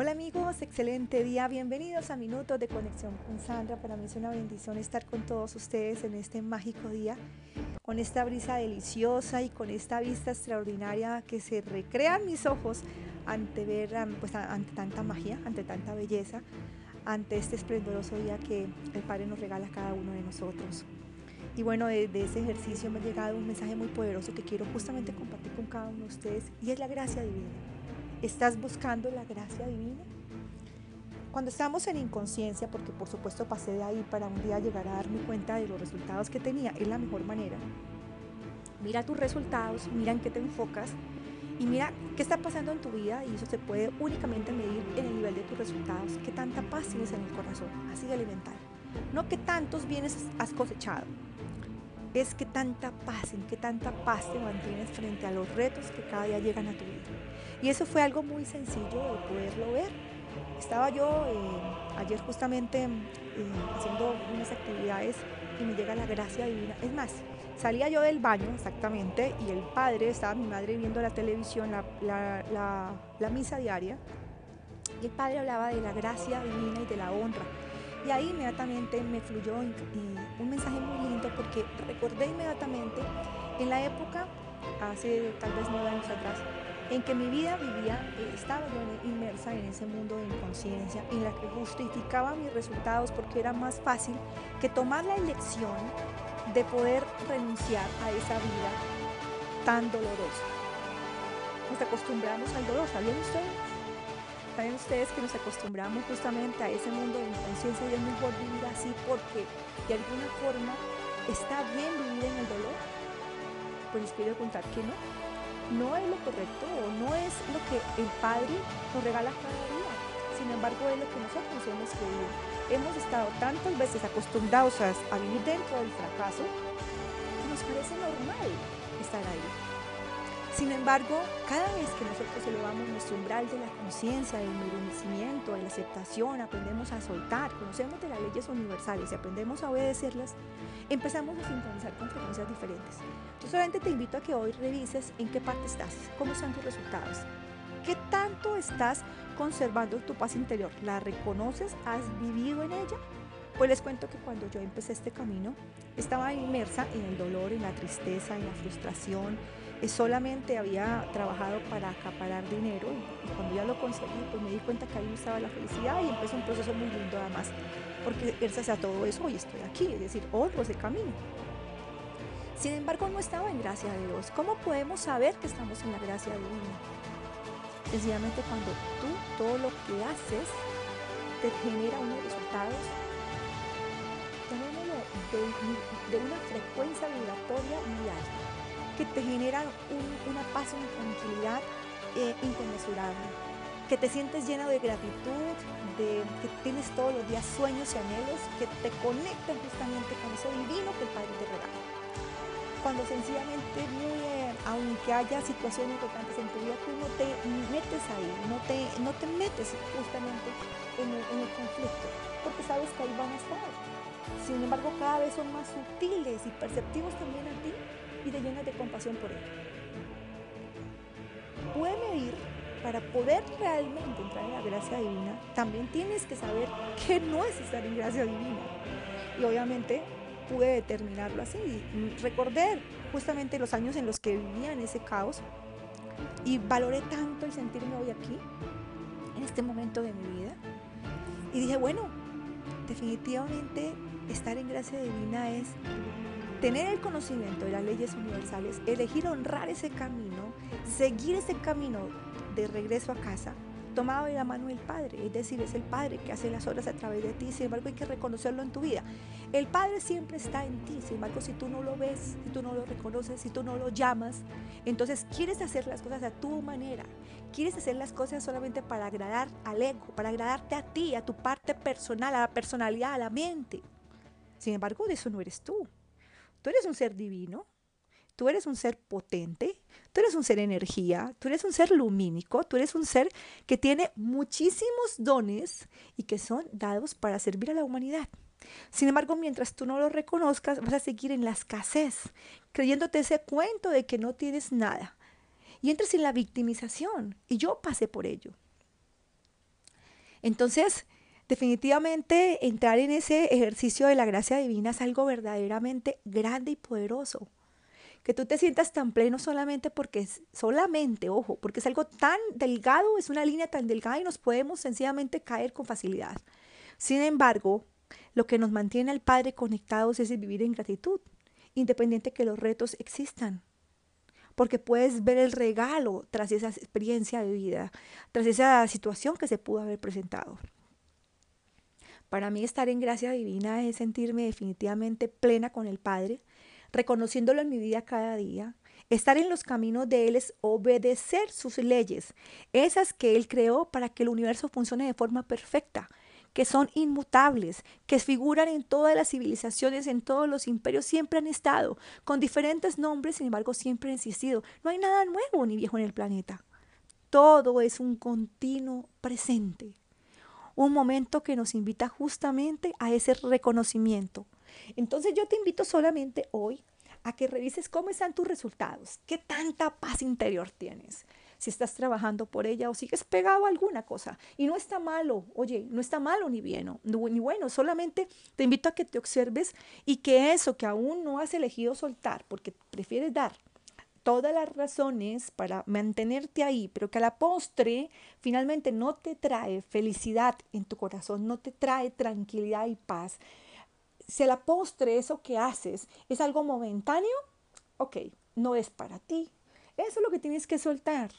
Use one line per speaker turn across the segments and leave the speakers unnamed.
Hola amigos, excelente día, bienvenidos a Minutos de Conexión con Sandra. Para mí es una bendición estar con todos ustedes en este mágico día, con esta brisa deliciosa y con esta vista extraordinaria que se recrean mis ojos ante ver, pues, ante tanta magia, ante tanta belleza, ante este esplendoroso día que el Padre nos regala a cada uno de nosotros. Y bueno, de, ese ejercicio me ha llegado un mensaje muy poderoso que quiero justamente compartir con cada uno de ustedes y es la gracia divina. ¿Estás buscando la gracia divina? Cuando estamos en inconsciencia, porque por supuesto pasé de ahí para un día llegar a darme cuenta de los resultados que tenía, es la mejor manera. Mira tus resultados, mira en qué te enfocas y mira qué está pasando en tu vida y eso se puede únicamente medir en el nivel de tus resultados, qué tanta paz tienes en el corazón, así de elemental. No qué tantos bienes has cosechado, es que tanta paz, en qué tanta paz te mantienes frente a los retos que cada día llegan a tu vida. Y eso fue algo muy sencillo de poderlo ver. Estaba yo eh, ayer justamente eh, haciendo unas actividades y me llega la gracia divina. Es más, salía yo del baño exactamente y el padre, estaba mi madre viendo la televisión, la, la misa diaria, y el padre hablaba de la gracia divina y de la honra. Y ahí inmediatamente me fluyó un mensaje muy lindo porque recordé inmediatamente en la época, hace tal vez nueve años atrás, en que mi vida vivía, eh, estaba yo inmersa en ese mundo de inconsciencia, en la que justificaba mis resultados porque era más fácil que tomar la elección de poder renunciar a esa vida tan dolorosa. Nos acostumbramos al dolor, ¿sabían ustedes? saben ustedes que nos acostumbramos justamente a ese mundo de inconsciencia y es mejor vivir así porque de alguna forma está bien vivir en el dolor. Pues les quiero contar que no. No es lo correcto o no es lo que el Padre nos regala cada día. Sin embargo, es lo que nosotros hemos creído. Hemos estado tantas veces acostumbrados a, a vivir dentro del fracaso que nos parece normal estar ahí. Sin embargo, cada vez que nosotros elevamos nuestro umbral de la conciencia, del merecimiento, de la aceptación, aprendemos a soltar, conocemos de las leyes universales y aprendemos a obedecerlas, empezamos a sintonizar con frecuencias diferentes. Yo solamente te invito a que hoy revises en qué parte estás, cómo están tus resultados, qué tanto estás conservando tu paz interior, la reconoces, has vivido en ella. Pues les cuento que cuando yo empecé este camino, estaba inmersa en el dolor, en la tristeza, en la frustración, solamente había trabajado para acaparar dinero y, cuando ya lo conseguí, pues me di cuenta que ahí estaba la felicidad y empezó un proceso muy lindo además, porque gracias a todo eso hoy estoy aquí, es decir, otro ese camino. Sin embargo, no estaba en gracia de Dios. ¿Cómo podemos saber que estamos en la gracia divina? Sencillamente cuando tú todo lo que haces te genera unos resultados de, de una frecuencia vibratoria muy alta que te generan una paz, una tranquilidad eh, inconmensurable, que te sientes llena de gratitud, de que tienes todos los días sueños y anhelos que te conectan justamente con eso divino que el Padre te regala. Cuando sencillamente, aunque haya situaciones importantes en tu vida, tú no te metes ahí, no te, no te metes justamente en el, en el conflicto, porque sabes que ahí van a estar. Sin embargo, cada vez son más sutiles y perceptivos también a ti y de llenas de compasión por él. Puede medir para poder realmente entrar en la gracia divina, también tienes que saber que no es estar en gracia divina. Y obviamente pude determinarlo así. Recordé justamente los años en los que vivía en ese caos y valoré tanto el sentirme hoy aquí, en este momento de mi vida. Y dije, bueno, definitivamente estar en gracia divina es tener el conocimiento de las leyes universales, elegir honrar ese camino, seguir ese camino de regreso a casa, tomado de la mano del Padre, es decir, es el Padre que hace las obras a través de ti, sin embargo hay que reconocerlo en tu vida. El Padre siempre está en ti, sin embargo si tú no lo ves, si tú no lo reconoces, si tú no lo llamas, entonces quieres hacer las cosas a tu manera, quieres hacer las cosas solamente para agradar al ego, para agradarte a ti, a tu parte personal, a la personalidad, a la mente. Sin embargo, de eso no eres tú. Tú eres un ser divino, tú eres un ser potente, tú eres un ser energía, tú eres un ser lumínico, tú eres un ser que tiene muchísimos dones y que son dados para servir a la humanidad. Sin embargo, mientras tú no lo reconozcas, vas a seguir en la escasez, creyéndote ese cuento de que no tienes nada. Y entras en la victimización. Y yo pasé por ello. Entonces, definitivamente entrar en ese ejercicio de la gracia divina es algo verdaderamente grande y poderoso. Que tú te sientas tan pleno solamente porque es, solamente, ojo, porque es algo tan delgado, es una línea tan delgada y nos podemos sencillamente caer con facilidad. Sin embargo, lo que nos mantiene al Padre conectados es vivir en gratitud, independiente que los retos existan. Porque puedes ver el regalo tras esa experiencia de vida, tras esa situación que se pudo haber presentado. Para mí estar en gracia divina es sentirme definitivamente plena con el Padre, reconociéndolo en mi vida cada día. Estar en los caminos de Él es obedecer sus leyes, esas que Él creó para que el universo funcione de forma perfecta, que son inmutables, que figuran en todas las civilizaciones, en todos los imperios, siempre han estado, con diferentes nombres, sin embargo, siempre han existido. No hay nada nuevo ni viejo en el planeta. Todo es un continuo presente un momento que nos invita justamente a ese reconocimiento. Entonces yo te invito solamente hoy a que revises cómo están tus resultados, qué tanta paz interior tienes, si estás trabajando por ella o sigues pegado alguna cosa. Y no está malo, oye, no está malo ni bien, ni bueno, solamente te invito a que te observes y que eso que aún no has elegido soltar, porque prefieres dar, todas las razones para mantenerte ahí, pero que a la postre finalmente no te trae felicidad en tu corazón, no te trae tranquilidad y paz. Si a la postre eso que haces es algo momentáneo, ok, no es para ti. Eso es lo que tienes que soltar.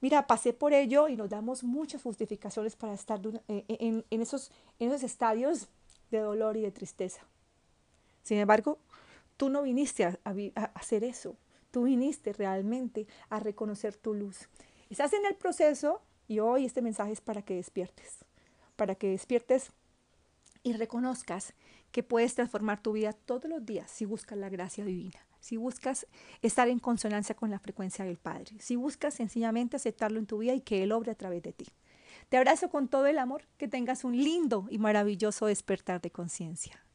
Mira, pasé por ello y nos damos muchas justificaciones para estar eh, en, esos, en esos estadios de dolor y de tristeza. Sin embargo, tú no viniste a hacer eso. Tú viniste realmente a reconocer tu luz. Estás en el proceso y hoy este mensaje es para que despiertes, para que despiertes y reconozcas que puedes transformar tu vida todos los días si buscas la gracia divina, si buscas estar en consonancia con la frecuencia del Padre, si buscas sencillamente aceptarlo en tu vida y que Él obre a través de ti. Te abrazo con todo el amor, que tengas un lindo y maravilloso despertar de conciencia.